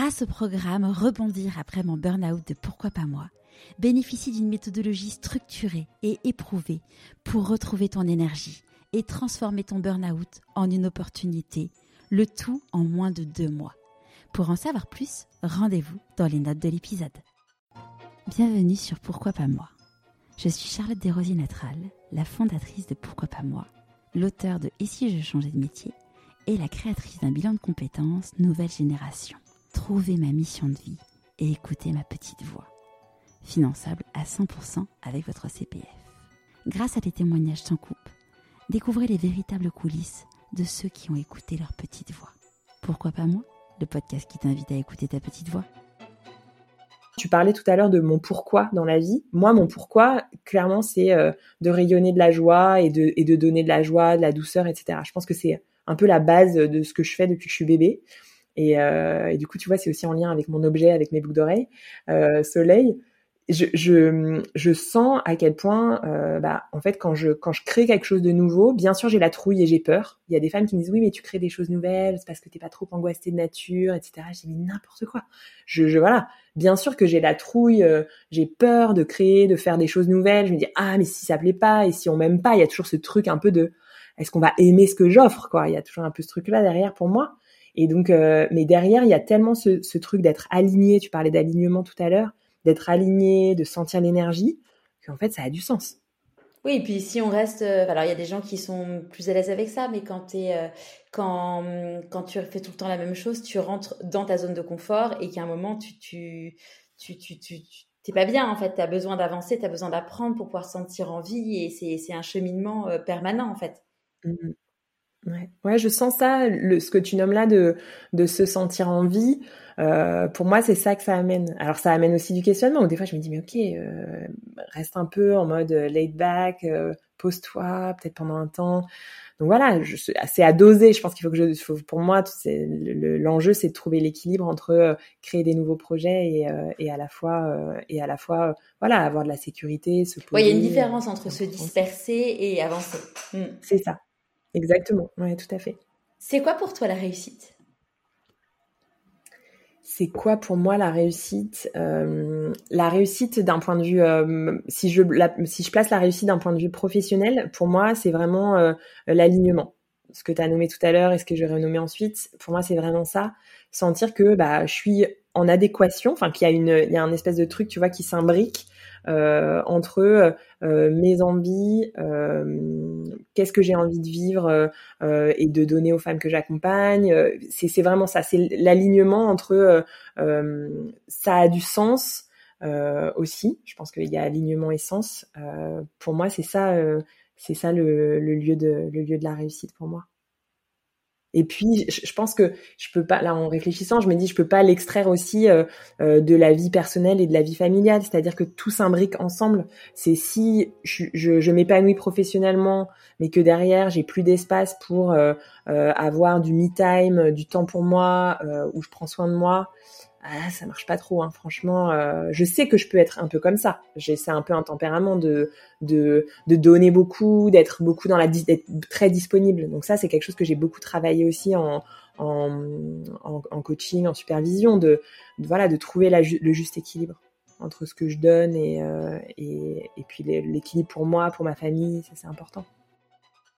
grâce au programme Rebondir après mon burn-out de Pourquoi pas moi, bénéficie d'une méthodologie structurée et éprouvée pour retrouver ton énergie et transformer ton burn-out en une opportunité, le tout en moins de deux mois. Pour en savoir plus, rendez-vous dans les notes de l'épisode. Bienvenue sur Pourquoi pas moi. Je suis Charlotte Desrosiers Natral, la fondatrice de Pourquoi pas moi, l'auteur de Et si je changeais de métier et la créatrice d'un bilan de compétences Nouvelle Génération. Trouvez ma mission de vie et écoutez ma petite voix. Finançable à 100% avec votre CPF. Grâce à des témoignages sans coupe, découvrez les véritables coulisses de ceux qui ont écouté leur petite voix. Pourquoi pas moi Le podcast qui t'invite à écouter ta petite voix? Tu parlais tout à l'heure de mon pourquoi dans la vie. Moi, mon pourquoi, clairement, c'est euh, de rayonner de la joie et de, et de donner de la joie, de la douceur, etc. Je pense que c'est un peu la base de ce que je fais depuis que je suis bébé. Euh, et, du coup, tu vois, c'est aussi en lien avec mon objet, avec mes boucles d'oreilles, euh, soleil. Je, je, je, sens à quel point, euh, bah, en fait, quand je, quand je crée quelque chose de nouveau, bien sûr, j'ai la trouille et j'ai peur. Il y a des femmes qui me disent, oui, mais tu crées des choses nouvelles, c'est parce que t'es pas trop angoissée de nature, etc. J'ai dit n'importe quoi. Je, voilà. Bien sûr que j'ai la trouille, j'ai peur de créer, de faire des choses nouvelles. Je me dis, ah, mais si ça plaît pas et si on m'aime pas, il y a toujours ce truc un peu de, est-ce qu'on va aimer ce que j'offre, quoi? Il y a toujours un peu ce truc-là derrière pour moi. Et donc, euh, mais derrière, il y a tellement ce, ce truc d'être aligné. Tu parlais d'alignement tout à l'heure, d'être aligné, de sentir l'énergie, qu'en fait, ça a du sens. Oui, et puis si on reste, euh, alors il y a des gens qui sont plus à l'aise avec ça, mais quand es, euh, quand quand tu fais tout le temps la même chose, tu rentres dans ta zone de confort et qu'à un moment tu tu tu tu tu t'es pas bien en fait. Tu as besoin d'avancer, tu as besoin d'apprendre pour pouvoir se sentir en vie et c'est c'est un cheminement permanent en fait. Mmh Ouais. ouais, je sens ça, le, ce que tu nommes là de, de se sentir en vie. Euh, pour moi, c'est ça que ça amène. Alors, ça amène aussi du questionnement. Où des fois, je me dis, mais ok, euh, reste un peu en mode laid back, euh, pose-toi, peut-être pendant un temps. Donc voilà, c'est à doser. Je pense qu'il faut que je, faut, pour moi, l'enjeu, c'est de trouver l'équilibre entre euh, créer des nouveaux projets et, euh, et à la fois, euh, et à la fois, voilà, avoir de la sécurité. Se poser, il y a une différence entre se disperser et avancer. Mm. C'est ça. Exactement, ouais, tout à fait. C'est quoi pour toi la réussite? C'est quoi pour moi la réussite? Euh, La réussite d'un point de vue, euh, si je si je place la réussite d'un point de vue professionnel, pour moi c'est vraiment euh, l'alignement. Ce que tu as nommé tout à l'heure et ce que je vais renommer ensuite, pour moi c'est vraiment ça. Sentir que bah je suis en adéquation, enfin qu'il y a une il y a un espèce de truc tu vois qui s'imbrique entre euh, mes envies, euh, qu'est-ce que j'ai envie de vivre et de donner aux femmes que j'accompagne. C'est vraiment ça, c'est l'alignement entre ça a du sens aussi. Je pense qu'il y a alignement et sens. pour moi, c'est ça, c'est ça le, le, lieu de le lieu de la réussite pour moi. Et puis, je pense que je peux pas, là, en réfléchissant, je me dis, je peux pas l'extraire aussi euh, euh, de la vie personnelle et de la vie familiale. C'est-à-dire que tout s'imbrique ensemble. C'est si je, m'épanouis professionnellement, mais que derrière, j'ai plus d'espace pour euh, avoir du me time, du temps pour moi, où je prends soin de moi ah, ça marche pas trop, hein. franchement. Euh, je sais que je peux être un peu comme ça. J'ai, c'est un peu un tempérament de de, de donner beaucoup, d'être beaucoup dans la d'être très disponible. Donc ça, c'est quelque chose que j'ai beaucoup travaillé aussi en en, en, coaching, en supervision, de, voilà, de trouver la, le juste équilibre entre ce que je donne et euh, et, et puis l'équilibre pour moi, pour ma famille, ça c'est important.